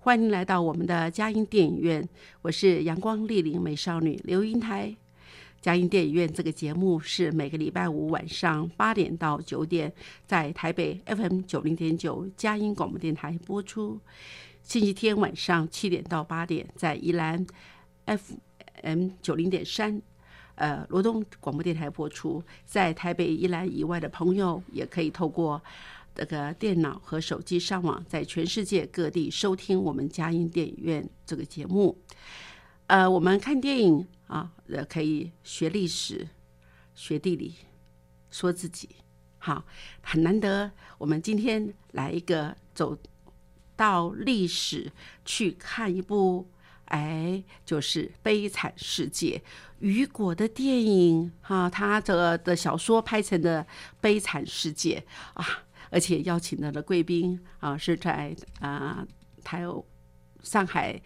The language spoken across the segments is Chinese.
欢迎来到我们的佳音电影院，我是阳光丽玲美少女刘英台。佳音电影院这个节目是每个礼拜五晚上八点到九点，在台北 FM 九零点九佳音广播电台播出；星期天晚上七点到八点，在宜兰 FM 九零点三。呃，罗东广播电台播出，在台北、宜兰以外的朋友，也可以透过这个电脑和手机上网，在全世界各地收听我们佳音电影院这个节目。呃，我们看电影啊，呃，可以学历史、学地理、说自己，好，很难得。我们今天来一个走到历史去看一部。哎，就是《悲惨世界》雨果的电影哈，他的的小说拍成的《悲惨世界》啊，而且邀请到的贵宾啊是在啊台上海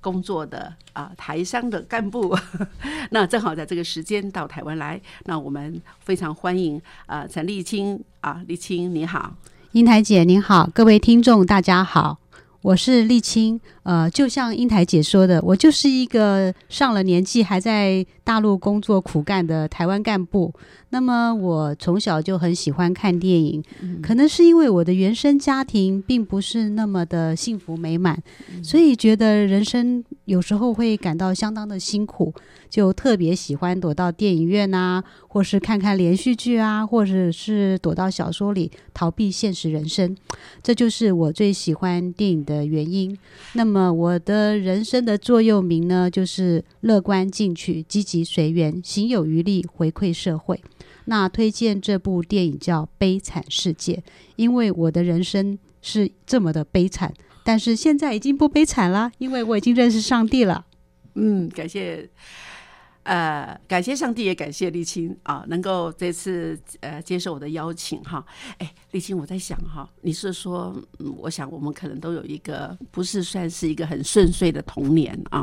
工作的啊台商的干部，那正好在这个时间到台湾来，那我们非常欢迎啊陈立青啊，立青你好，英台姐您好，各位听众大家好。我是立青，呃，就像英台姐说的，我就是一个上了年纪还在大陆工作苦干的台湾干部。那么我从小就很喜欢看电影，可能是因为我的原生家庭并不是那么的幸福美满，所以觉得人生有时候会感到相当的辛苦，就特别喜欢躲到电影院啊，或是看看连续剧啊，或者是躲到小说里逃避现实人生，这就是我最喜欢电影的原因。那么那么我的人生的座右铭呢，就是乐观进取、积极随缘、行有余力回馈社会。那推荐这部电影叫《悲惨世界》，因为我的人生是这么的悲惨，但是现在已经不悲惨了，因为我已经认识上帝了。嗯，感谢。呃，感谢上帝，也感谢沥青啊，能够这次呃接受我的邀请哈。哎，沥青，我在想哈，你是说，我想我们可能都有一个不是算是一个很顺遂的童年啊。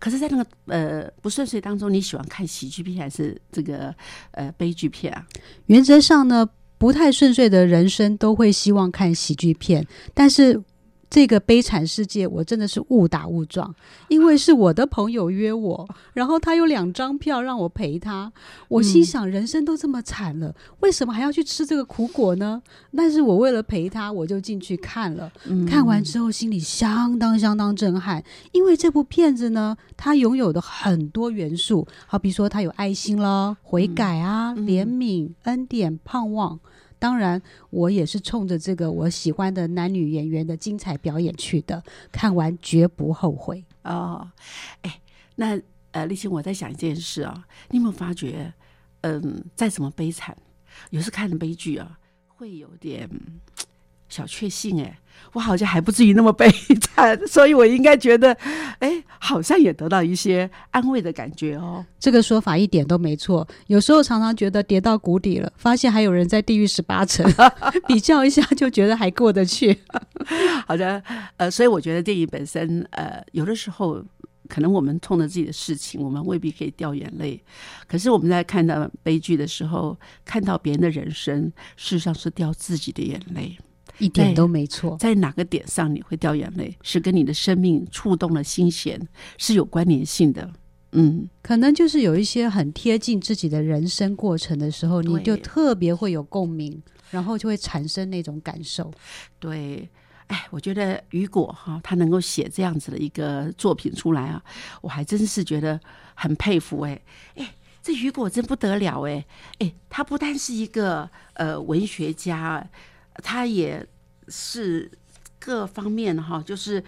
可是，在那个呃不顺遂当中，你喜欢看喜剧片还是这个呃悲剧片啊？原则上呢，不太顺遂的人生都会希望看喜剧片，但是。这个悲惨世界，我真的是误打误撞，因为是我的朋友约我，然后他有两张票让我陪他。我心想，人生都这么惨了，为什么还要去吃这个苦果呢？但是我为了陪他，我就进去看了。看完之后，心里相当相当震撼，因为这部片子呢，它拥有的很多元素，好比说它有爱心了、悔改啊、怜悯、恩典、盼望。当然，我也是冲着这个我喜欢的男女演员的精彩表演去的，看完绝不后悔哦。哎，那呃，立青，我在想一件事啊，你有没有发觉，嗯，再怎么悲惨，有时看的悲剧啊，会有点。小确幸哎，我好像还不至于那么悲惨，所以我应该觉得，哎，好像也得到一些安慰的感觉哦。这个说法一点都没错。有时候常常觉得跌到谷底了，发现还有人在地狱十八层，比较一下就觉得还过得去。好的，呃，所以我觉得电影本身，呃，有的时候可能我们痛着自己的事情，我们未必可以掉眼泪。可是我们在看到悲剧的时候，看到别人的人生，事实上是掉自己的眼泪。一点都没错，在哪个点上你会掉眼泪，是跟你的生命触动了心弦，是有关联性的。嗯，可能就是有一些很贴近自己的人生过程的时候，你就特别会有共鸣，然后就会产生那种感受。对，哎，我觉得雨果哈，他能够写这样子的一个作品出来啊，我还真是觉得很佩服哎。哎，这雨果真不得了哎。哎，他不但是一个呃文学家，他也是各方面哈，就是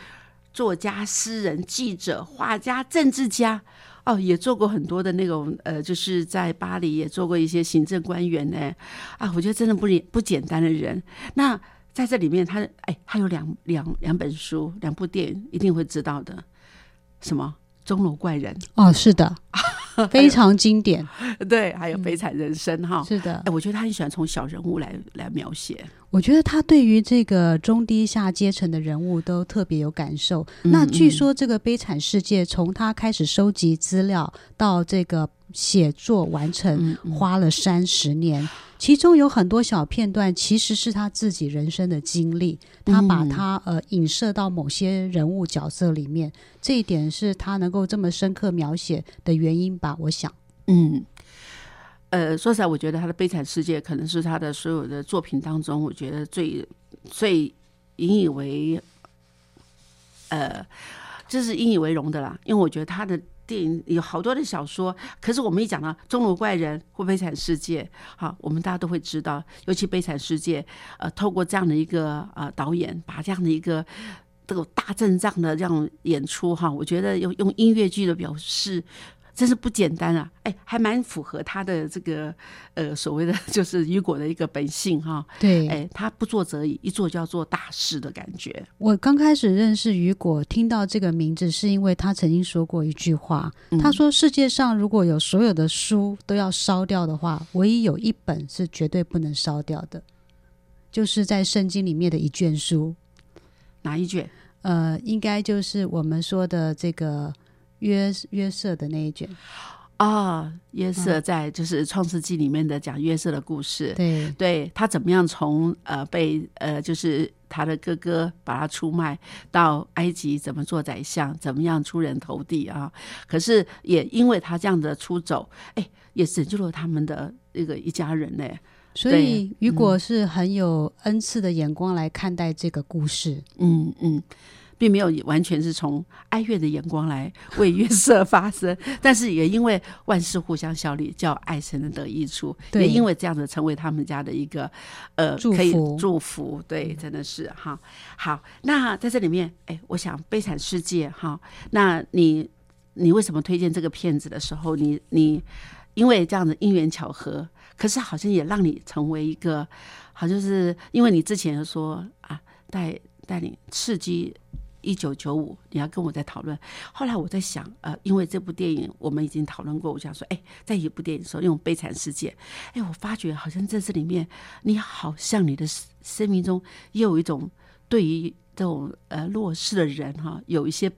作家、诗人、记者、画家、政治家哦，也做过很多的那种呃，就是在巴黎也做过一些行政官员呢啊，我觉得真的不不简单的人那。在这里面，他哎，他有两两两本书，两部电影，一定会知道的。什么《钟楼怪人》哦，是的，非常经典。对，还有《悲惨人生》哈，是的。哎，我觉得他很喜欢从小人物来来描写。我觉得他对于这个中低下阶层的人物都特别有感受。那据说这个《悲惨世界》从他开始收集资料到这个写作完成，花了三十年。其中有很多小片段，其实是他自己人生的经历，他把他呃影射到某些人物角色里面，这一点是他能够这么深刻描写的原因吧？我想，嗯，呃，说实在，我觉得他的《悲惨世界》可能是他的所有的作品当中，我觉得最最引以为，呃，就是引以为荣的啦，因为我觉得他的。电影有好多的小说，可是我们一讲到《钟楼怪人》或《悲惨世界》，好，我们大家都会知道，尤其《悲惨世界》，呃，透过这样的一个呃导演，把这样的一个这种大阵仗的这样演出，哈，我觉得用用音乐剧的表示。真是不简单啊！哎，还蛮符合他的这个呃所谓的 就是雨果的一个本性哈。对，哎，他不做则已，一做就要做大事的感觉。我刚开始认识雨果，听到这个名字，是因为他曾经说过一句话。他说：“世界上如果有所有的书都要烧掉的话，唯一有一本是绝对不能烧掉的，就是在圣经里面的一卷书。哪一卷？呃，应该就是我们说的这个。”约约瑟的那一卷啊，约瑟在就是创世纪里面的讲约瑟的故事，对，对他怎么样从呃被呃就是他的哥哥把他出卖到埃及，怎么做宰相，怎么样出人头地啊？可是也因为他这样的出走，哎，也拯救了他们的那个一家人呢。所以雨果是很有恩赐的眼光来看待这个故事，嗯嗯。并没有完全是从哀怨的眼光来为约瑟发声，但是也因为万事互相效力，叫爱神的得益处，也因为这样子成为他们家的一个呃可以祝福，对，真的是哈好。那在这里面，哎，我想《悲惨世界》哈，那你你为什么推荐这个片子的时候，你你因为这样的因缘巧合，可是好像也让你成为一个，好像是因为你之前说啊带带领刺激。一九九五，你要跟我在讨论。后来我在想，呃，因为这部电影我们已经讨论过，我想说，哎，在一部电影说用悲惨世界，哎，我发觉好像在这里面，你好像你的生命中也有一种对于这种呃弱势的人哈，有一些。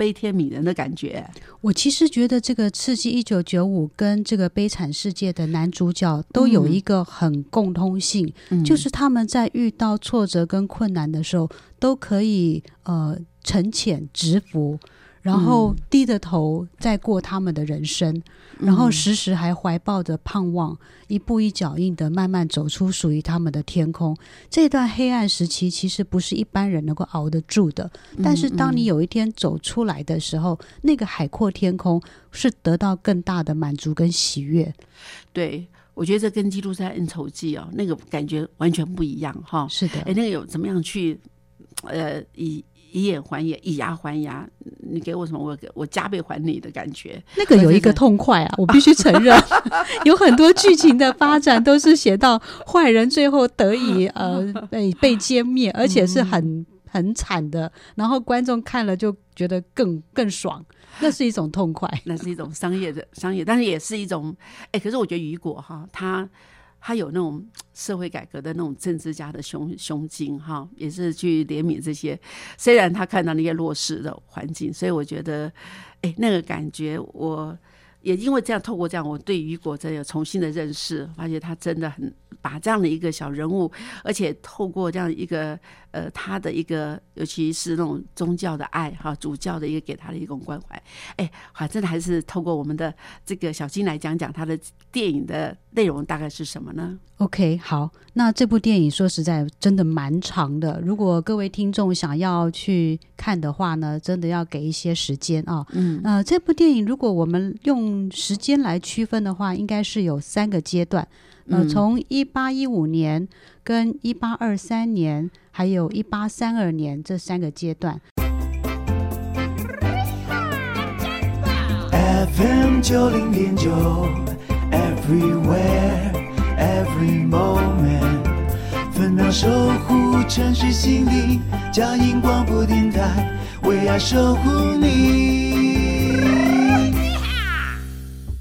悲天悯人的感觉。我其实觉得这个《刺激一九九五》跟这个《悲惨世界》的男主角都有一个很共通性，就是他们在遇到挫折跟困难的时候，都可以呃沉潜直服。然后低着头再过他们的人生，然后时时还怀抱着盼望，一步一脚印的慢慢走出属于他们的天空。这段黑暗时期其实不是一般人能够熬得住的，但是当你有一天走出来的时候，那个海阔天空是得到更大的满足跟喜悦。对，我觉得这跟《基督山恩仇记》哦，那个感觉完全不一样哈。是的，哎，那个有怎么样去呃以。以眼还眼，以牙还牙。你给我什么，我我加倍还你的感觉。那个有一个痛快啊，我必须承认，有很多剧情的发展都是写到坏人最后得以呃 被被歼灭，而且是很很惨的。然后观众看了就觉得更更爽，那是一种痛快，那是一种商业的商业，但是也是一种哎。可是我觉得雨果哈，他。他有那种社会改革的那种政治家的胸胸襟，哈，也是去怜悯这些。虽然他看到那些弱势的环境，所以我觉得，哎，那个感觉，我也因为这样，透过这样，我对雨果真有重新的认识，发现他真的很把这样的一个小人物，而且透过这样一个呃他的一个，尤其是那种宗教的爱哈，主教的一个给他的一种关怀。哎，反正还是透过我们的这个小金来讲讲他的电影的内容大概是什么呢？OK，好，那这部电影说实在真的蛮长的。如果各位听众想要去看的话呢，真的要给一些时间啊。嗯呃，这部电影如果我们用时间来区分的话，应该是有三个阶段。呃，嗯从一八一五年、跟一八二三年，还有一八三二年这三个阶段。FM 九零点九，Everywhere Every Moment，分秒守护城市心灵，佳音广播电台为爱守护你。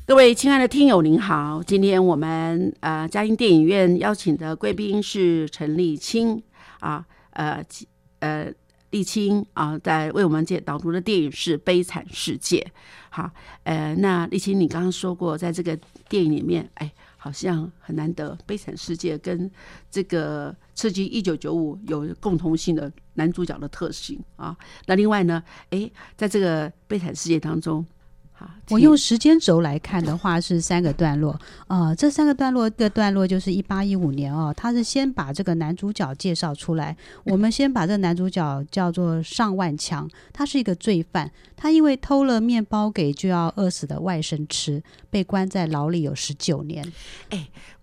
各位亲爱的听友，您好！今天我们呃嘉音电影院邀请的贵宾是陈立青啊，呃呃立青啊，在为我们解导读的电影是《悲惨世界》。好，呃，那立青，你刚刚说过，在这个电影里面，哎，好像很难得，《悲惨世界》跟这个《刺激一九九五》有共同性的男主角的特性啊。那另外呢，哎，在这个《悲惨世界》当中，好，我用时间轴来看的话是三个段落，呃，这三个段落，一个段落就是一八一五年哦，他是先把这个男主角介绍出来。我们先把这个男主角叫做上万强，他是一个罪犯，他因为偷了面包给就要饿死的外甥吃，被关在牢里有十九年。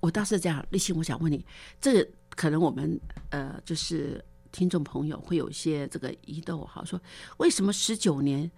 我倒是这样，立信，我想问你，这个可能我们呃，就是听众朋友会有一些这个疑窦哈，说为什么十九年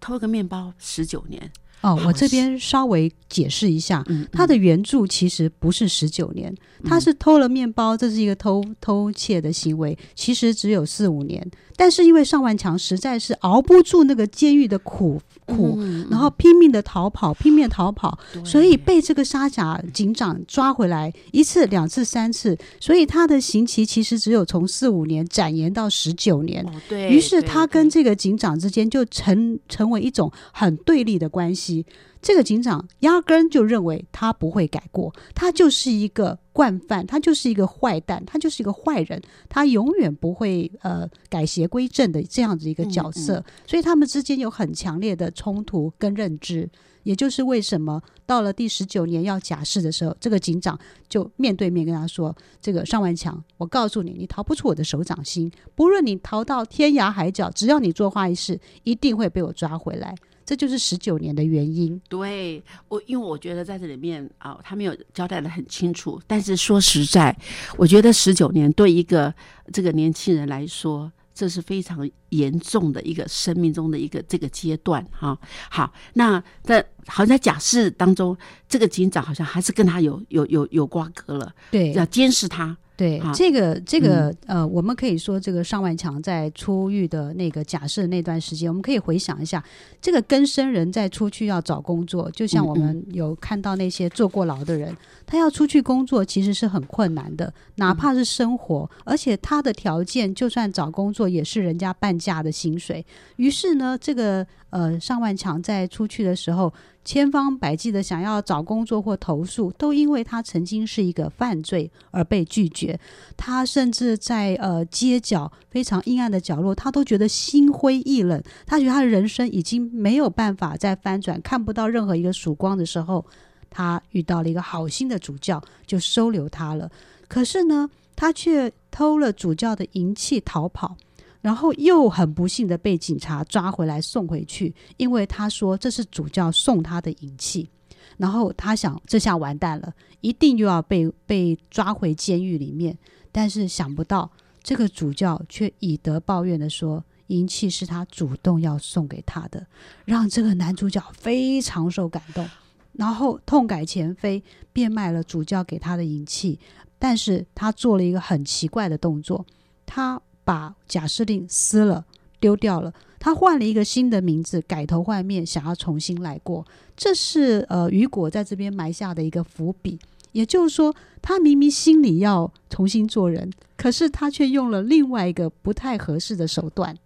偷个面包十九年？哦，我这边稍微解释一下，嗯，他的原著其实不是十九年，他是偷了面包，这是一个偷偷窃的行为，其实只有四五年。但是因为上万强实在是熬不住那个监狱的苦苦，嗯然后拼命的逃跑，拼命逃跑，所以被这个沙甲警长抓回来一次、两次、三次，所以他的刑期其实只有从四五年展延到十九年。哦，对，于是他跟这个警长之间就成成为一种很对立的关系。这个警长压根就认为他不会改过，他就是一个惯犯，他就是一个坏蛋，他就是一个坏人，他永远不会呃改邪归正的这样子一个角色。所以他们之间有很强烈的冲突跟认知。也就是为什么到了第十九年要假释的时候，这个警长就面对面跟他说：“这个尚万强，我告诉你，你逃不出我的手掌心。不论你逃到天涯海角，只要你做坏事，一定会被我抓回来。”这就是十九年的原因。对我，因为我觉得在这里面啊，他没有交代的很清楚。但是说实在，我觉得十九年对一个这个年轻人来说，这是非常严重的一个生命中的一个这个阶段哈、好，那在好像在假释当中，这个警长好像还是跟他有有有有瓜葛了，对要监视他。对好，这个这个、呃，我们可以说，这个上万强在出狱的那个假设那段时间，我们可以回想一下，这个更生人在出去要找工作，就像我们有看到那些坐过牢的人，他要出去工作其实是很困难的，哪怕是生活，而且他的条件就算找工作也是人家半价的薪水。于是呢，这个呃上万强在出去的时候，千方百计的想要找工作或投诉，都因为他曾经是一个犯罪而被拒绝。他甚至在呃街角非常阴暗的角落，他都觉得心灰意冷。他觉得他的人生已经没有办法再翻转，看不到任何一个曙光的时候，他遇到了一个好心的主教，就收留他了。可是呢，他却偷了主教的银器逃跑。然后又很不幸的被警察抓回来送回去，因为他说这是主教送他的银器。然后他想，这下完蛋了，一定又要被被抓回监狱里面。但是想不到，这个主教却以德报怨的说，银器是他主动要送给他的，让这个男主角非常受感动，然后痛改前非，变卖了主教给他的银器。但是他做了一个很奇怪的动作，他把假释令撕了，丢掉了。他换了一个新的名字，改头换面，想要重新来过。这是呃雨果在这边埋下的一个伏笔。也就是说，他明明心里要重新做人，可是他却用了另外一个不太合适的手段。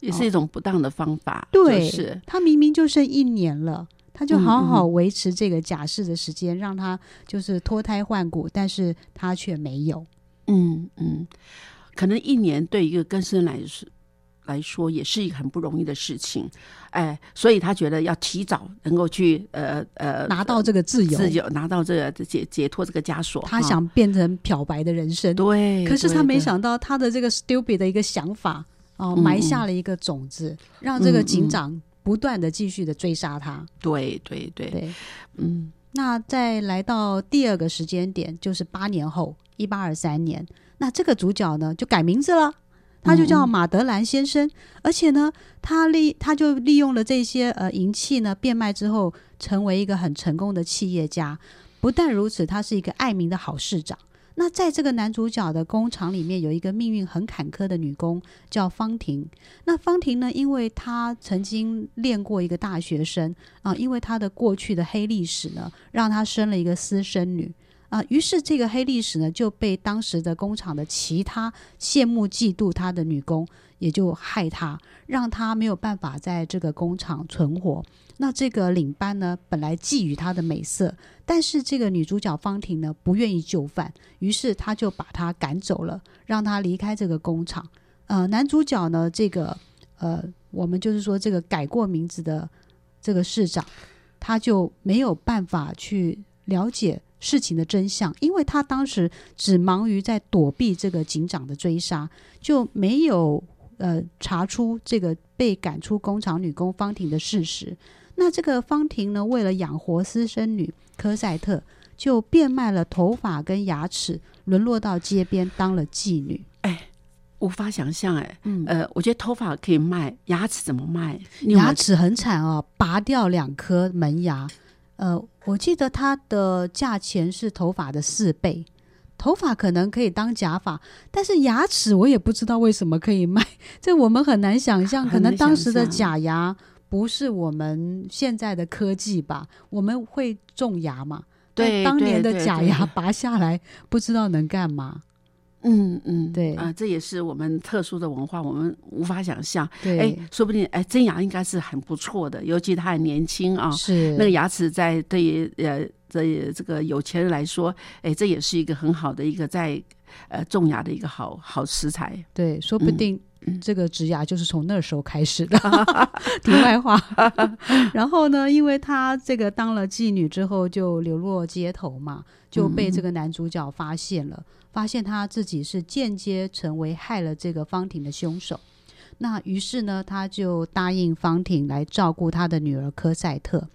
也是一种不当的方法，对，就是他明明就剩一年了，他就嗯好好维持这个假释的时间，让他就是脱胎换骨，但是他却没有。嗯嗯。可能一年对一个根生来说来说也是一个很不容易的事情，哎，所以他觉得要提早能够去呃呃拿到这个自由，自由拿到这个解解脱这个枷锁，他想变成漂白的人生。对，可是他没想到他的这个 stupid 的一个想法哦，嗯埋下了一个种子，让这个警长不断的继续的追杀他。对对对，对，嗯。那再来到第二个时间点，就是八年后，一八二三年，那这个主角呢就改名字了。他就叫马德兰先生，而且呢，他利他就利用了这些呃银器呢变卖之后，成为一个很成功的企业家。不但如此，他是一个爱民的好市长。那在这个男主角的工厂里面，有一个命运很坎坷的女工，叫方婷。那方婷呢，因为她曾经练过一个大学生啊，因为她的过去的黑历史呢，让她生了一个私生女啊。于是这个黑历史呢，就被当时的工厂的其他羡慕嫉妒他的女工，也就害他，让他没有办法在这个工厂存活。那这个领班呢，本来觊觎他的美色，但是这个女主角方婷呢，不愿意就范，于是他就把她赶走了，让她离开这个工厂。呃，男主角呢，这个呃，我们就是说这个改过名字的这个市长，他就没有办法去了解事情的真相，因为他当时只忙于在躲避这个警长的追杀，就没有呃查出这个被赶出工厂女工方婷的事实。那这个方婷呢，为了养活私生女科赛特，就变卖了头发跟牙齿，沦落到街边当了妓女。哎无法想象哎，嗯，呃，我觉得头发可以卖，牙齿怎么卖？牙齿很惨哦，拔掉两颗门牙。呃，我记得它的价钱是头发的四倍。头发可能可以当假发，但是牙齿我也不知道为什么可以卖，这我们很难想象。可能当时的假牙不是我们现在的科技吧？我们会种牙嘛？对当年的假牙拔下来，不知道能干嘛。嗯嗯，对。啊、这也是我们特殊的文化，我们无法想象。对，哎，说不定哎，真牙应该是很不错的，尤其他还年轻啊，是。那个牙齿在对于呃这这个有钱人来说，哎，这也是一个很好的一个在呃种牙的一个好好食材。对，说不嗯定这个植牙就是从那时候开始的。题外话，然后呢，因为她这个当了妓女之后，就流落街头嘛，就被这个男主角发现了，发现他自己是间接成为害了这个方婷的凶手。那于是呢，他就答应方婷来照顾他的女儿科赛特。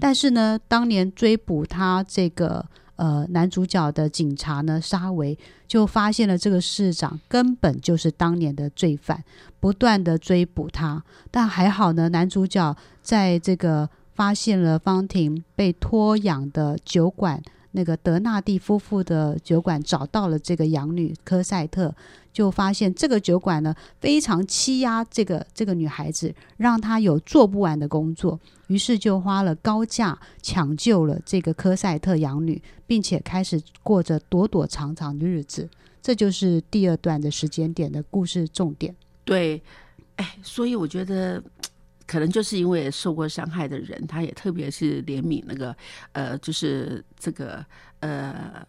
但是呢，当年追捕他这个呃男主角的警察呢，沙维就发现了这个市长根本就是当年的罪犯，不断的追捕他。但还好呢，男主角在这个发现了方婷被托养的酒馆。那个德纳蒂夫妇的酒馆找到了这个养女科赛特，就发现这个酒馆呢非常欺压这个这个女孩子，让她有做不完的工作，于是就花了高价抢救了这个科赛特养女，并且开始过着躲躲藏藏的日子。这就是第二段的时间点的故事重点。对，哎，所以我觉得。可能就是因为受过伤害的人，他也特别是怜悯那个，呃，就是这个呃，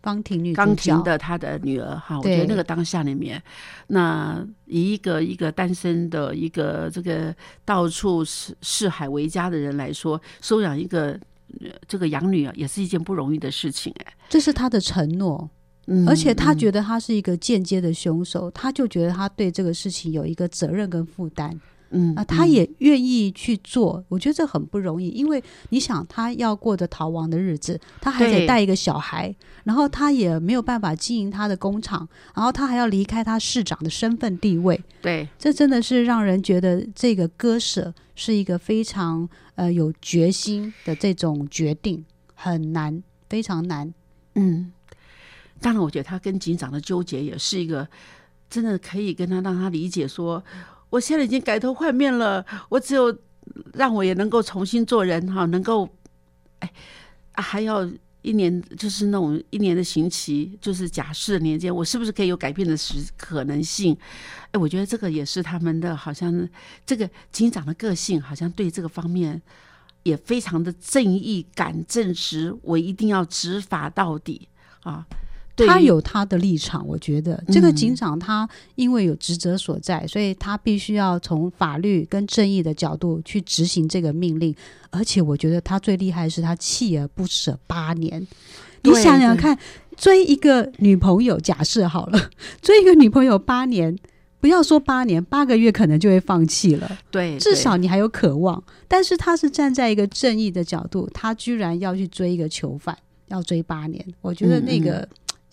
方婷女主钢角琴的她的女儿哈，我觉得那个当下里面，那以一个一个单身的一个这个到处四四海为家的人来说，收养一个呃这个养女啊，也是一件不容易的事情哎。这是他的承诺，嗯而且他嗯觉得他是一个间接的凶手，他就觉得他对这个事情有一个责任跟负担。嗯啊，他嗯。也愿意去做，我觉得这很不容易，因为你想，他要过着逃亡的日子，他还得带一个小孩，然后他也没有办法经营他的工厂，然后他还要离开他市长的身份地位，对。这真的是让人觉得这个割舍是一个非常呃有决心的这种决定，很难，非常难。嗯，当然，我觉得他跟警长的纠结也是一个真的可以跟他让他理解说，我现在已经改头换面了，我只有让我也能够重新做人哈，能够哎、还要一年就是那种一年的刑期，就是假释的年间，我是不是可以有改变的时可能性？哎，我觉得这个也是他们的，好像这个警长的个性，好像对这个方面。也非常的正义感正直，我一定要执法到底啊！他有他的立场，我觉得这个嗯警长他因为有职责所在，所以他必须要从法律跟正义的角度去执行这个命令。而且我觉得他最厉害的是他锲而不舍八年。你想想看，追一个女朋友，假设好了，追一个女朋友八年。不要说八年，八个月可能就会放弃了。对，至少你还有渴望。但是他是站在一个正义的角度，他居然要去追一个囚犯，要追八年。我觉得嗯那个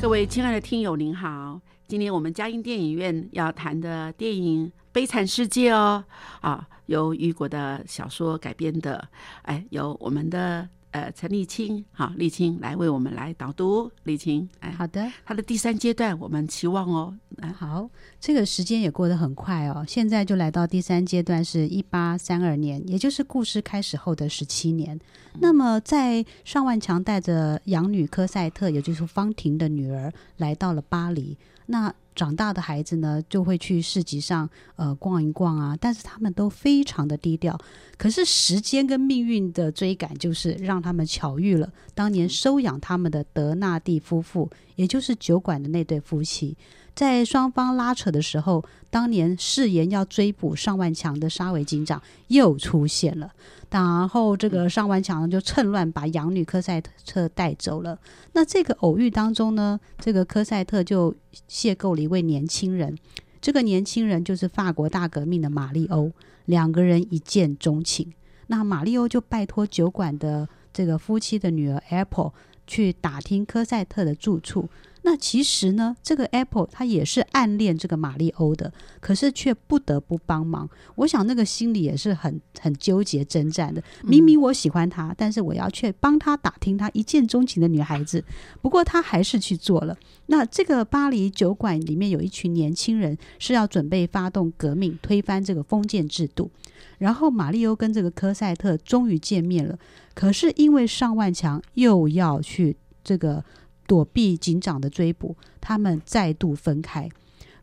各位亲爱的听友您好，今天我们嘉音电影院要谈的电影《悲惨世界》哦，啊，由雨果的小说改编的，哎，由我们的呃陈立青，好，立青来为我们来导读，立青，哎，好的，他的第三阶段我们期望哦，哎，好，这个时间也过得很快哦。现在就来到第三阶段，是一八三二年，也就是故事开始后的十七年。那么，在上万强带着养女科赛特，也就是方婷的女儿，来到了巴黎。那长大的孩子呢，就会去市集上呃逛一逛啊，但是他们都非常的低调。可是时间跟命运的追赶，就是让他们巧遇了当年收养他们的德纳蒂夫妇，也就是酒馆的那对夫妻。在双方拉扯的时候，当年誓言要追捕上万强的沙维警长又出现了。然后这个上万强就趁乱把养女科赛特带走了。那这个偶遇当中呢，这个科赛特就邂逅了一位年轻人，这个年轻人就是法国大革命的马利欧，两个人一见钟情。那马利欧就拜托酒馆的这个夫妻的女儿 Apple 去打听科赛特的住处。那其实呢，这个 Apple 他也是暗恋这个马利欧的，可是却不得不帮忙。我想那个心里也是很很纠结征战的。明明我喜欢他，但是我要去帮他打听他一见钟情的女孩子。不过他还是去做了。那这个巴黎酒馆里面有一群年轻人是要准备发动革命，推翻这个封建制度。然后马利欧跟这个科赛特终于见面了，可是因为上万强又要去这个躲避警长的追捕，他们再度分开。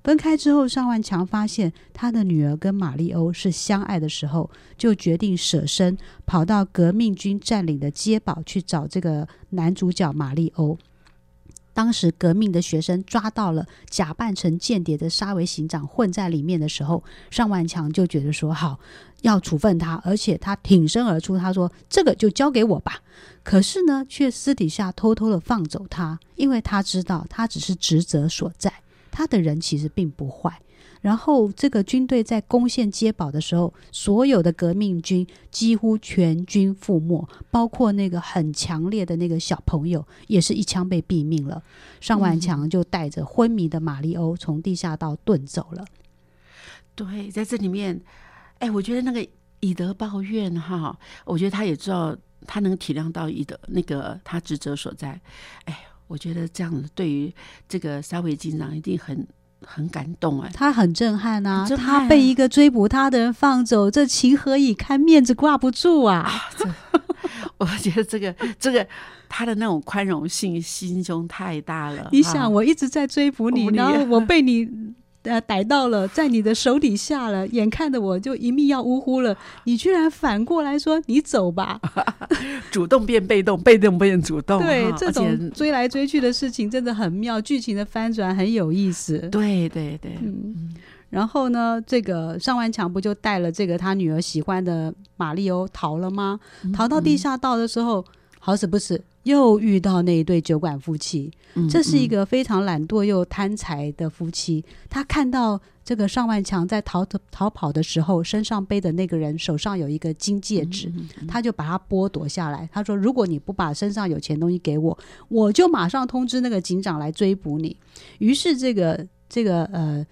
分开之后，尚万强发现他的女儿跟马利欧是相爱的时候，就决定舍身跑到革命军占领的街堡去找这个男主角马利欧。当时革命的学生抓到了假扮成间谍的沙维行长混在里面的时候，尚万强就觉得说好要处分他，而且他挺身而出，他说这个就交给我吧。可是呢，却私底下偷偷的放走他，因为他知道他只是职责所在，他的人其实并不坏。然后，这个军队在攻陷街堡的时候，所有的革命军几乎全军覆没，包括那个很强烈的那个小朋友，也是一枪被毙命了。上万强就带着昏迷的马利欧从地下道遁走了。对，在这里面，哎，我觉得那个以德报怨哈，我觉得他也知道，他能体谅到以德那个他职责所在，哎，我觉得这样子对于这个沙维警长一定很很感动哎。他很震撼啊！很震撼他被一个追捕他的人放走，这情何以堪？面子挂不住啊！我觉得这个这个他的那种宽容性心胸太大了。你哈想，我一直在追捕你，捕你 然后我被你呃逮到了，在你的手底下了，眼看着我就一命要呜呼了，你居然反过来说你走吧？主动变被动，被动变主动，对，这种追来追去的事情真的很妙，剧情的翻转很有意思。对对对，嗯，然后呢，这个上万强不就带了这个他女儿喜欢的马里欧逃了吗？嗯逃到地下道的时候，好死不死又遇到那一对酒馆夫妻。嗯这是一嗯个非常懒惰又贪财的夫妻。他看到这个尚万强在逃逃跑的时候，身上背的那个人手上有一个金戒指，嗯他就把它剥夺下来。他说：“如果你不把身上有钱东西给我，我就马上通知那个警长来追捕你。”于是这个这个呃。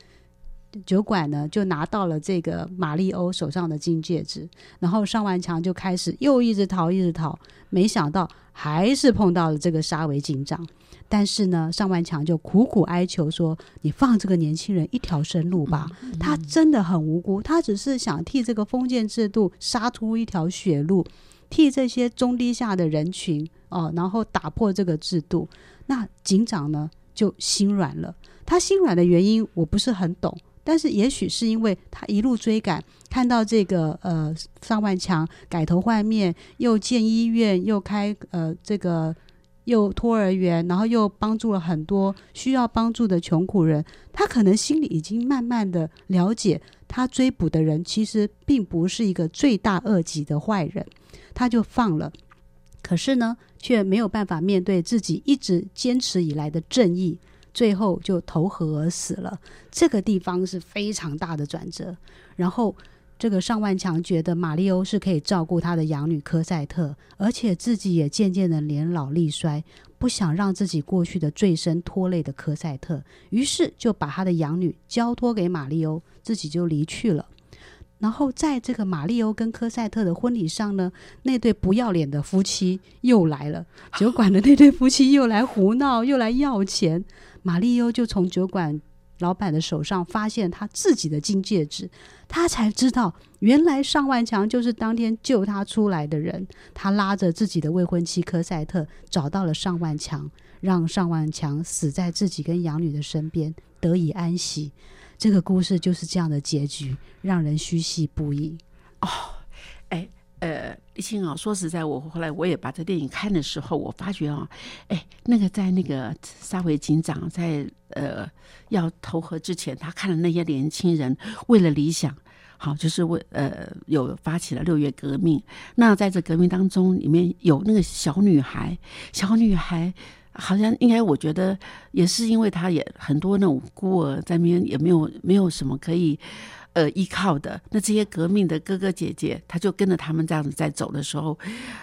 酒馆呢就拿到了这个玛丽欧手上的金戒指，然后上万强就开始又一直逃，一直逃，没想到还是碰到了这个沙维警长。但是呢，上万强就苦苦哀求说：“你放这个年轻人一条生路吧，他真的很无辜，他只是想替这个封建制度杀出一条血路，替这些中低下的人群哦，然后打破这个制度。”那警长呢就心软了。他心软的原因我不是很懂，但是也许是因为他一路追赶，看到这个呃上万强改头换面，又建医院，又开呃这个。又托儿园，然后又帮助了很多需要帮助的穷苦人。他可能心里已经慢慢的了解，他追捕的人其实并不是一个罪大恶极的坏人，他就放了。可是呢，却没有办法面对自己一直坚持以来的正义，最后就投河而死了。这个地方是非常大的转折。然后。这个上万强觉得马里欧是可以照顾他的养女科赛特，而且自己也渐渐的年老力衰，不想让自己过去的罪身拖累的科赛特，于是就把他的养女交托给马里欧，自己就离去了。然后在这个马利欧跟科赛特的婚礼上呢，那对不要脸的夫妻又来了，酒馆的那对夫妻又来胡闹，又来要钱，马利欧就从酒馆。老板的手上发现他自己的金戒指，他才知道原来上万强就是当天救他出来的人。他拉着自己的未婚妻科赛特找到了上万强，让上万强死在自己跟养女的身边，得以安息。这个故事就是这样的结局，让人嘘唏不已。哦，哎。呃，立青啊，说实在，我后来我也把这电影看的时候，我发觉啊，哎，那个在那个沙维警长在呃要投河之前，他看了那些年轻人为了理想，好，就是为呃有发起了六月革命。那在这革命当中，里面有那个小女孩，小女孩好像应该，我觉得也是因为他也很多那种孤儿在那边，也没有没有什么可以。呃，依靠的那这些革命的哥哥姐姐，他就跟着他们这样子在走的时候，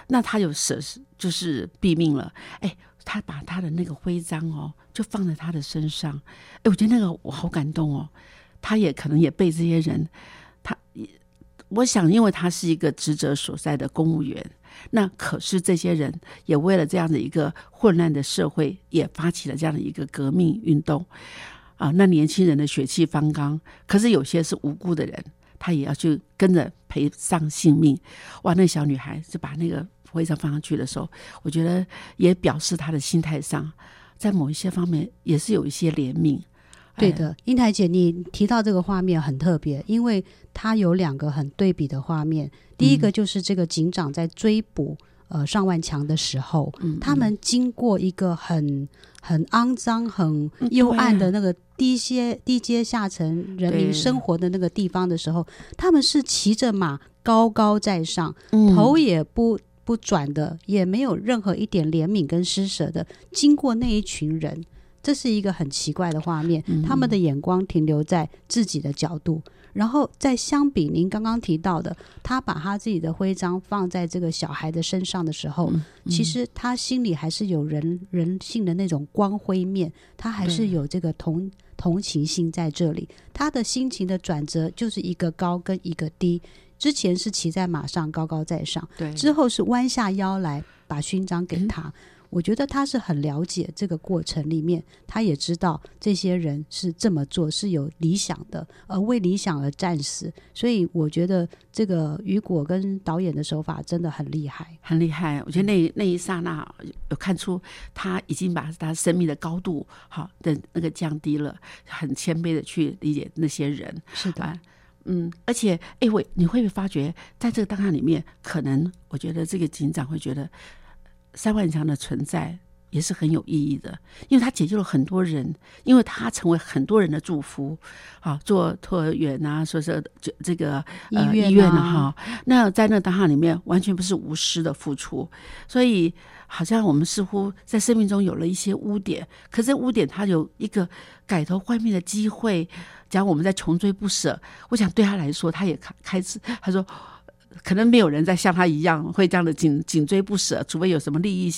那他有舍就是毙命了。哎，他把他的那个徽章哦，就放在他的身上。哎，我觉得那个我好感动哦。他也可能也被这些人，他也我想，因为他是一个职责所在的公务员，那可是这些人也为了这样的一个混乱的社会，也发起了这样的一个革命运动。啊，那年轻人的血气方刚，可是有些是无辜的人，他也要去跟着赔上性命。哇，那小女孩就把那个徽章放上去的时候，我觉得也表示她的心态上，在某一些方面也是有一些怜悯。对的，英台姐，你提到这个画面很特别，因为它有两个很对比的画面。第一个就是这个警长在追捕。呃，上万强的时候，他们。经过一个很很肮脏、很幽暗的那个低阶低阶下层人民生活的那个地方的时候，他们是骑着马高高在上，头也不不转的，也没有任何一点怜悯跟施舍的，经过那一群人，这是一个很奇怪的画面。他们的眼光停留在自己的角度。然后再相比您刚刚提到的，他把他自己的徽章放在这个小孩的身上的时候，其实他心里还是有人人性的那种光辉面，他还是有这个同同情心在这里。他的心情的转折就是一个高跟一个低，之前是骑在马上高高在上，对，之后是弯下腰来把勋章给他。我觉得他是很了解这个过程里面，他也知道这些人是这么做是有理想的，而为理想而战死。所以我觉得这个雨果跟导演的手法真的很厉害，很厉害。我觉得那那一刹那有看出他已经把他生命的高度好的那个降低了，很谦卑的去理解那些人。是的，嗯，而且哎，喂，你会不会发觉在这个档案里面，可能我觉得这个警长会觉得。三万强的存在也是很有意义的，因为他解救了很多人，因为他成为很多人的祝福。啊，做托儿园啊，说是这这个医院医院哈，那在那档案里面完全不是无私的付出，所以好像我们似乎在生命中有了一些污点，可是污点它有一个改头换面的机会。假如我们在穷追不舍，我想对他来说，他也开开始他说。可能没有人再像他一样会这样的紧紧追不舍，除非有什么利益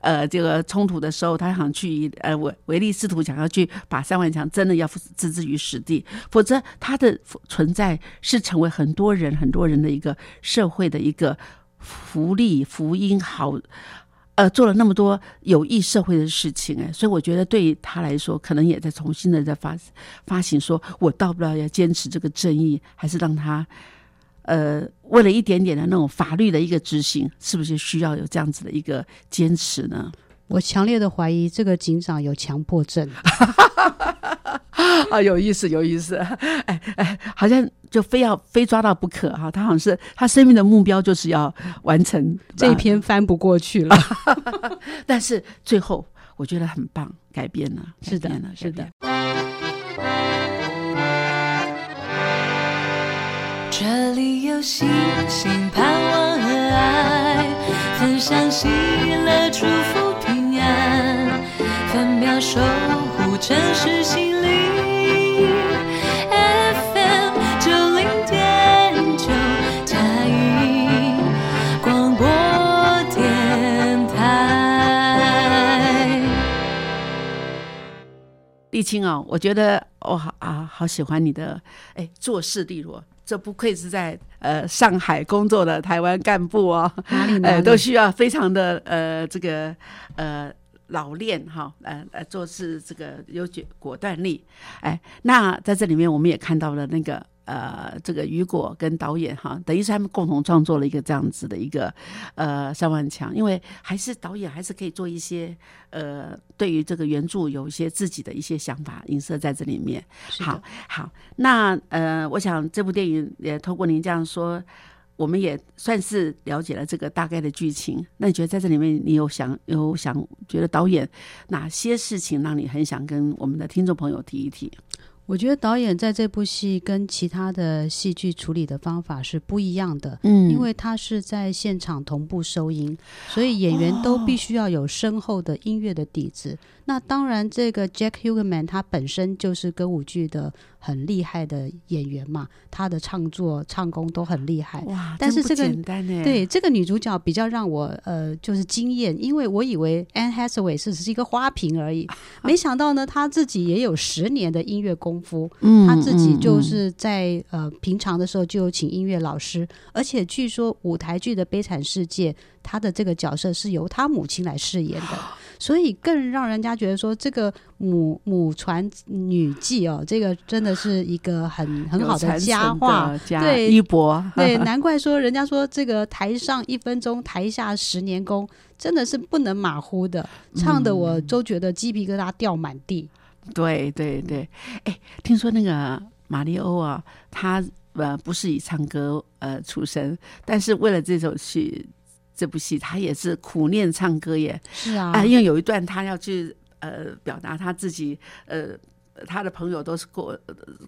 呃这个冲突的时候，他想去呃唯唯利是图，想要去把三万强真的要置之于死地，否则他的存在是成为很多人很多人的一个社会的一个福利福音好。呃，做了那么多有益社会的事情，哎，所以我觉得对于他来说，可能也在重新的在发发行，说我到不了要坚持这个正义，还是让他呃，为了一点点的那种法律的一个执行，是不是需要有这样子的一个坚持呢？我强烈的怀疑这个警长有强迫症。啊，有意思，有意思，哎哎，好像就非要非抓到不可哈。他好像是他生命的目标就是要完成这一篇翻不过去了，但是最后我觉得很棒，改变了，是的，是的。里有星星盼望和爱，分享喜乐祝福平安，分秒守护城市心灵。沥青啊，我觉得我好啊，好喜欢你的哎，做事利落，这不愧是在呃上海工作的台湾干部哦，哪里呃都需要非常的呃这个呃老练哈，呃呃做事这个有决果断力，哎，那在这里面我们也看到了那个。呃，这个雨果跟导演哈，等于是他们共同创作了一个这样子的一个呃三万强，因为还是导演还是可以做一些呃，对于这个原著有一些自己的一些想法影射在这里面。好，好，那呃，我想这部电影也透过您这样说，我们也算是了解了这个大概的剧情。那你觉得在这里面，你有想有想觉得导演哪些事情让你很想跟我们的听众朋友提一提？我觉得导演在这部戏跟其他的戏剧处理的方法是不一样的，嗯，因为他是在现场同步收音，所以演员都必须要有深厚的音乐的底子。那当然，这个 Jack Hugerman 他本身就是歌舞剧的很厉害的演员嘛，他的唱作、唱功都很厉害。哇，但是这个对这个女主角比较让我呃就是惊艳，因为我以为 Anne Hathaway 是只是一个花瓶而已，没想到呢，她自己也有十年的音乐功夫。嗯，她自己就是在呃平常的时候就有请音乐老师，而且据说舞台剧的《悲惨世界》，她的这个角色是由她母亲来饰演的。所以更让人家觉得说，这个母母传女继哦，这个真的是一个很 很好的佳话，对一博，对，难 怪说人家说这个台上一分钟，台下十年功，真的是不能马虎的，唱的我都觉得鸡皮疙瘩掉满地。对对对，哎，听说那个马里欧啊，他呃不是以唱歌呃出身，但是为了这首曲。这部戏他也是苦练唱歌耶，是啊，因为有一段他要去呃表达他自己呃他的朋友都是过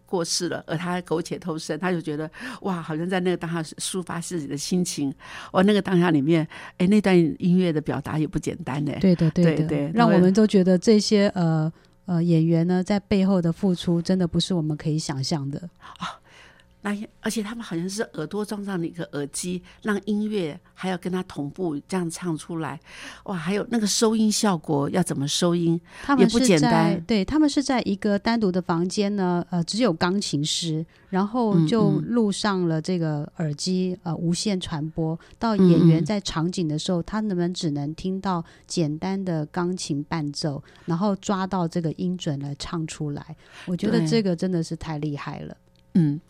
过世了，而他苟且偷生，他就觉得哇，好像在那个当下抒发自己的心情。哦，那个当下里面，哎，那段音乐的表达也不简单呢。对的，对的，让我们都觉得这些呃呃演员呢在背后的付出，真的不是我们可以想象的啊。那而且他们好像是耳朵装上了一个耳机，让音乐还要跟他同步这样唱出来，哇！还有那个收音效果要怎么收音，他们不简单。对他们是在一个单独的房间呢，呃，只有钢琴师，然后就录上了这个耳机，呃，无线传播到演员在场景的时候，他们只能听到简单的钢琴伴奏，然后抓到这个音准来唱出来。我觉得这个真的是太厉害了，嗯。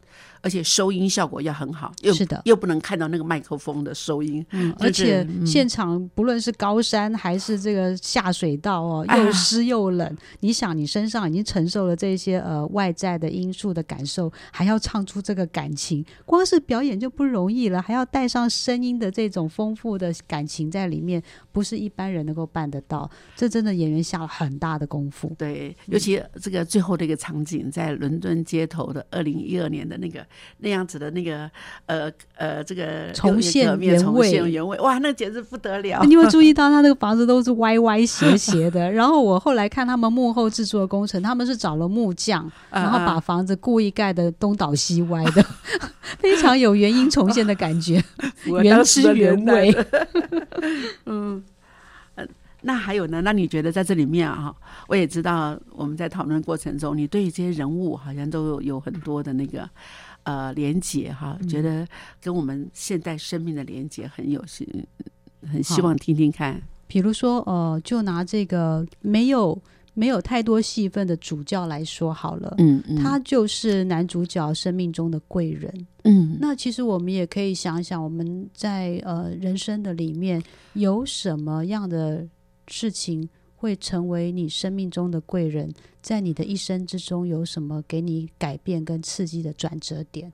而且收音效果要很好，又是的，又不能看到那个麦克风的收音。嗯，而且现场不论是高山还是这个下水道哦，又湿又冷。你想，你身上已经承受了这些呃外在的因素的感受，还要唱出这个感情，光是表演就不容易了，还要带上声音的这种丰富的感情在里面，不是一般人能够办得到。这真的演员下了很大的功夫。对，尤其这个最后的一个场景，在伦敦街头的二零一二年的那。那个那样子的那个呃呃这个重现原味现原味，哇，那简直不得了！你有注意到他那个房子都是歪歪斜斜的？然后我后来看他们幕后制作工程，他们是找了木匠，啊然后把房子故意盖的东倒西歪的，非常有原因重现的感觉，原汁原味。嗯，呃，那还有呢？那你觉得在这里面啊，我也知道我们在讨论过程中，你对于这些人物好像都有有很多的那个呃连结哈，觉得跟我们现代生命的连接很有希，很希望听听看。比如说，呃，就拿这个没有没有太多戏份的主教来说好了，嗯嗯，他就是男主角生命中的贵人。嗯那其实我们也可以想想，我们在呃人生的里面有什么样的事情会成为你生命中的贵人，在你的一生之中有什么给你改变跟刺激的转折点？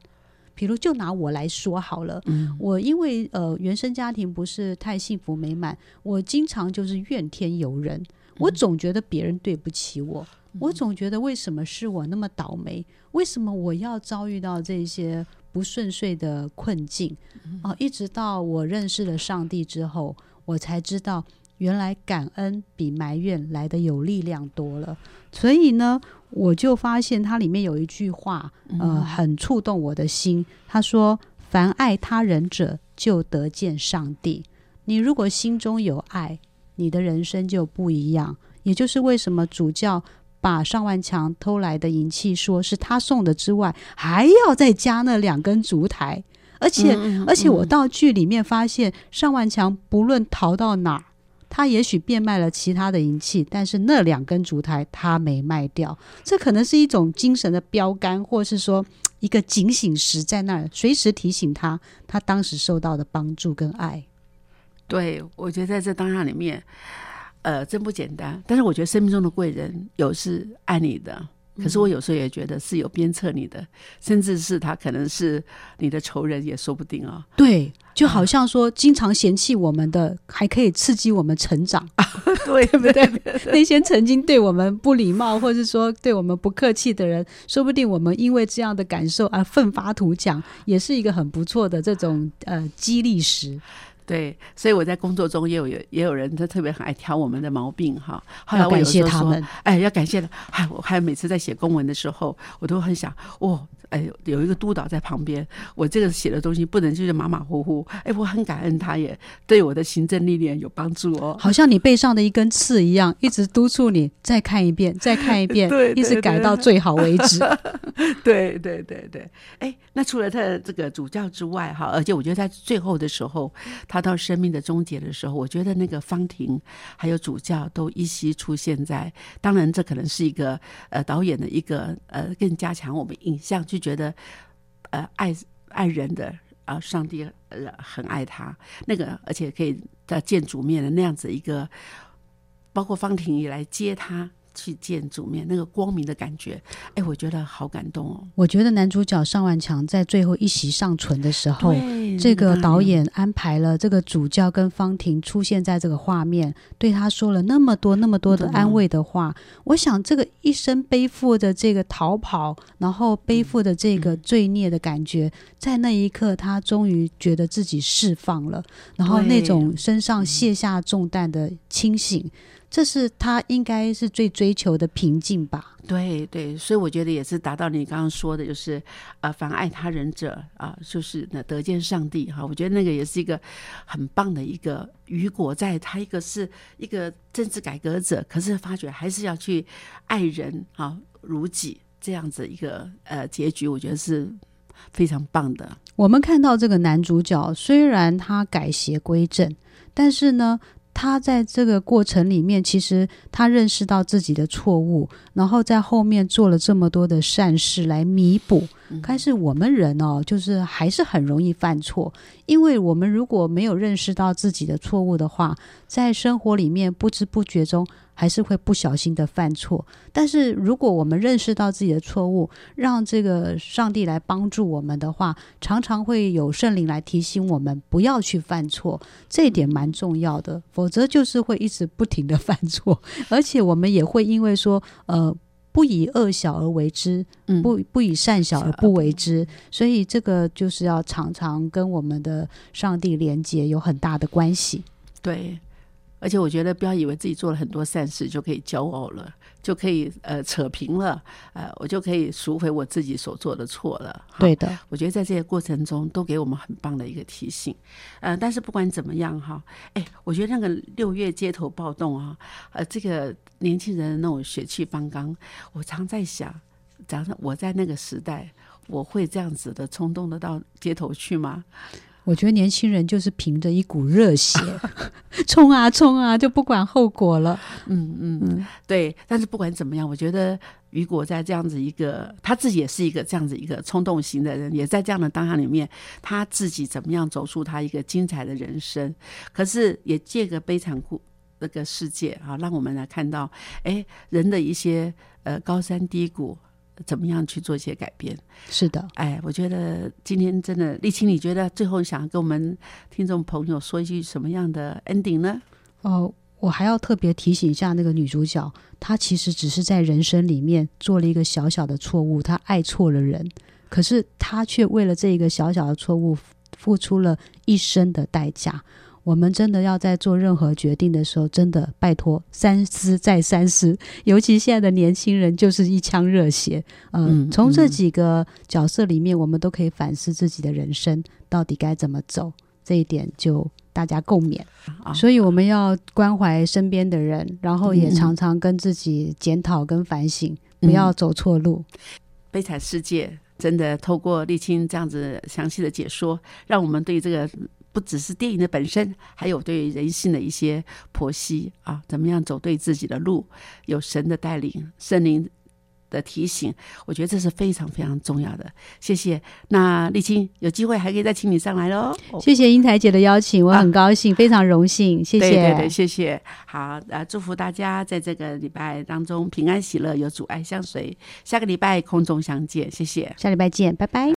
比如，就拿我来说好了，嗯。我因为呃原生家庭不是太幸福美满，我经常就是怨天尤人，我总觉得别人对不起我，我总觉得为什么是我那么倒霉，为什么我要遭遇到这些不顺遂的困境啊、一直到我认识了上帝之后，我才知道原来感恩比埋怨来的有力量多了。所以呢，我就发现它里面有一句话，呃，很触动我的心。他说：“凡爱他人者，就得见上帝。你如果心中有爱，你的人生就不一样。也就是为什么主教把上万强偷来的银器说是他送的之外，还要再加那两根烛台。而且，而且我到剧里面发现，上万强不论逃到哪儿。”他也许变卖了其他的银器，但是那两根烛台他没卖掉，这可能是一种精神的标杆，或是说一个警醒石在那儿，随时提醒他他当时受到的帮助跟爱。对，我觉得在这当下里面，呃，真不简单。但是我觉得生命中的贵人有是爱你的，可是我有时候也觉得是有鞭策你的，甚至是他可能是你的仇人也说不定啊、对，就好像说经常嫌弃我们的，还可以刺激我们成长，对 对不对？那些曾经对我们不礼貌，或是说对我们不客气的人，说不定我们因为这样的感受而奋发图强，也是一个很不错的这种呃激励石。对，所以我在工作中也有也也有人他特别很爱挑我们的毛病哈。后来感我有时候说谢他们，哎，要感谢他。哎，我还每次在写公文的时候，我都很想，哦，哎，有一个督导在旁边，我这个写的东西不能就是马马虎虎。哎，我很感恩他也对我的行政历练有帮助哦。好像你背上的一根刺一样，一直督促你再看一遍，再看一遍，对对一直改到最好为止。对对对对，哎，那除了他的这个主教之外，哈，而且我觉得在最后的时候，他到生命的终结的时候，我觉得那个方婷还有主教都依稀出现在。当然，这可能是一个呃导演的一个呃更加强我们影像，就觉得呃爱爱人的啊、上帝呃很爱他那个，而且可以在见主面的那样子一个，包括方婷也来接他。去见主面那个光明的感觉，哎，我觉得好感动哦。我觉得男主角尚万强在最后一席上唇的时候，这个导演安排了这个主教跟方婷出现在这个画面，对他说了那么多那么多的安慰的话。我想，这个一生背负着这个逃跑，然后背负着这个罪孽的感觉，在那一刻，他终于觉得自己释放了，然后那种身上卸下重担的清醒，这是他应该是最追求的平静吧。对对，所以我觉得也是达到你刚刚说的，就是呃，凡爱他人者啊、就是那得见上帝哈。我觉得那个也是一个很棒的一个雨果，在他一个是一个政治改革者，可是发觉还是要去爱人啊如己这样子一个呃结局，我觉得是非常棒的。我们看到这个男主角，虽然他改邪归正，但是呢，他在这个过程里面，其实他认识到自己的错误，然后在后面做了这么多的善事来弥补。但是我们人哦，就是还是很容易犯错，因为我们如果没有认识到自己的错误的话，在生活里面不知不觉中还是会不小心的犯错。但是如果我们认识到自己的错误，让这个上帝来帮助我们的话，常常会有圣灵来提醒我们不要去犯错，这一点蛮重要的。否则就是会一直不停的犯错，而且我们也会因为说呃。不以恶小而为之，嗯，不不以善小而不为之，所以这个就是要常常跟我们的上帝连接有很大的关系。对。而且我觉得，不要以为自己做了很多善事就可以骄傲了，就可以呃扯平了，呃，我就可以赎回我自己所做的错了。对的，我觉得在这些过程中都给我们很棒的一个提醒，呃，但是不管怎么样哈，哎，我觉得那个六月街头暴动啊，呃，这个年轻人的那种血气方刚，我常在想，假设我在那个时代，我会这样子的冲动的到街头去吗？我觉得年轻人就是凭着一股热血，冲啊冲啊，就不管后果了。嗯嗯嗯，对。但是不管怎么样，我觉得雨果在这样子一个他自己也是一个这样子一个冲动型的人，也在这样的当下里面，他自己怎么样走出他一个精彩的人生，可是也借个悲惨故那个世界啊，让我们来看到，哎，人的一些呃高山低谷。怎么样去做一些改变？是的，哎，我觉得今天真的，丽青，你觉得最后想跟我们听众朋友说一句什么样的 ending 呢？哦，我还要特别提醒一下那个女主角，她其实只是在人生里面做了一个小小的错误，她爱错了人，可是她却为了这一个小小的错误付出了一生的代价。我们真的要在做任何决定的时候，真的拜托三思再三思。尤其现在的年轻人就是一腔热血，呃，嗯从这嗯几个角色里面，我们都可以反思自己的人生到底该怎么走。这一点就大家共勉。啊，所以我们要关怀身边的人，然后也常常跟自己检讨跟反省，不要走错路。悲惨世界真的透过沥青这样子详细的解说，让我们对这个不只是电影的本身，还有对人性的一些剖析啊，怎么样走对自己的路，有神的带领，圣灵的提醒，我觉得这是非常非常重要的。谢谢。那丽青有机会还可以再请你上来喽。谢谢英台姐的邀请，我很高兴，非常荣幸，谢谢。对对，谢谢。好，呃，祝福大家在这个礼拜当中平安喜乐，有阻碍相随。下个礼拜空中相见，谢谢。下礼拜见，拜拜。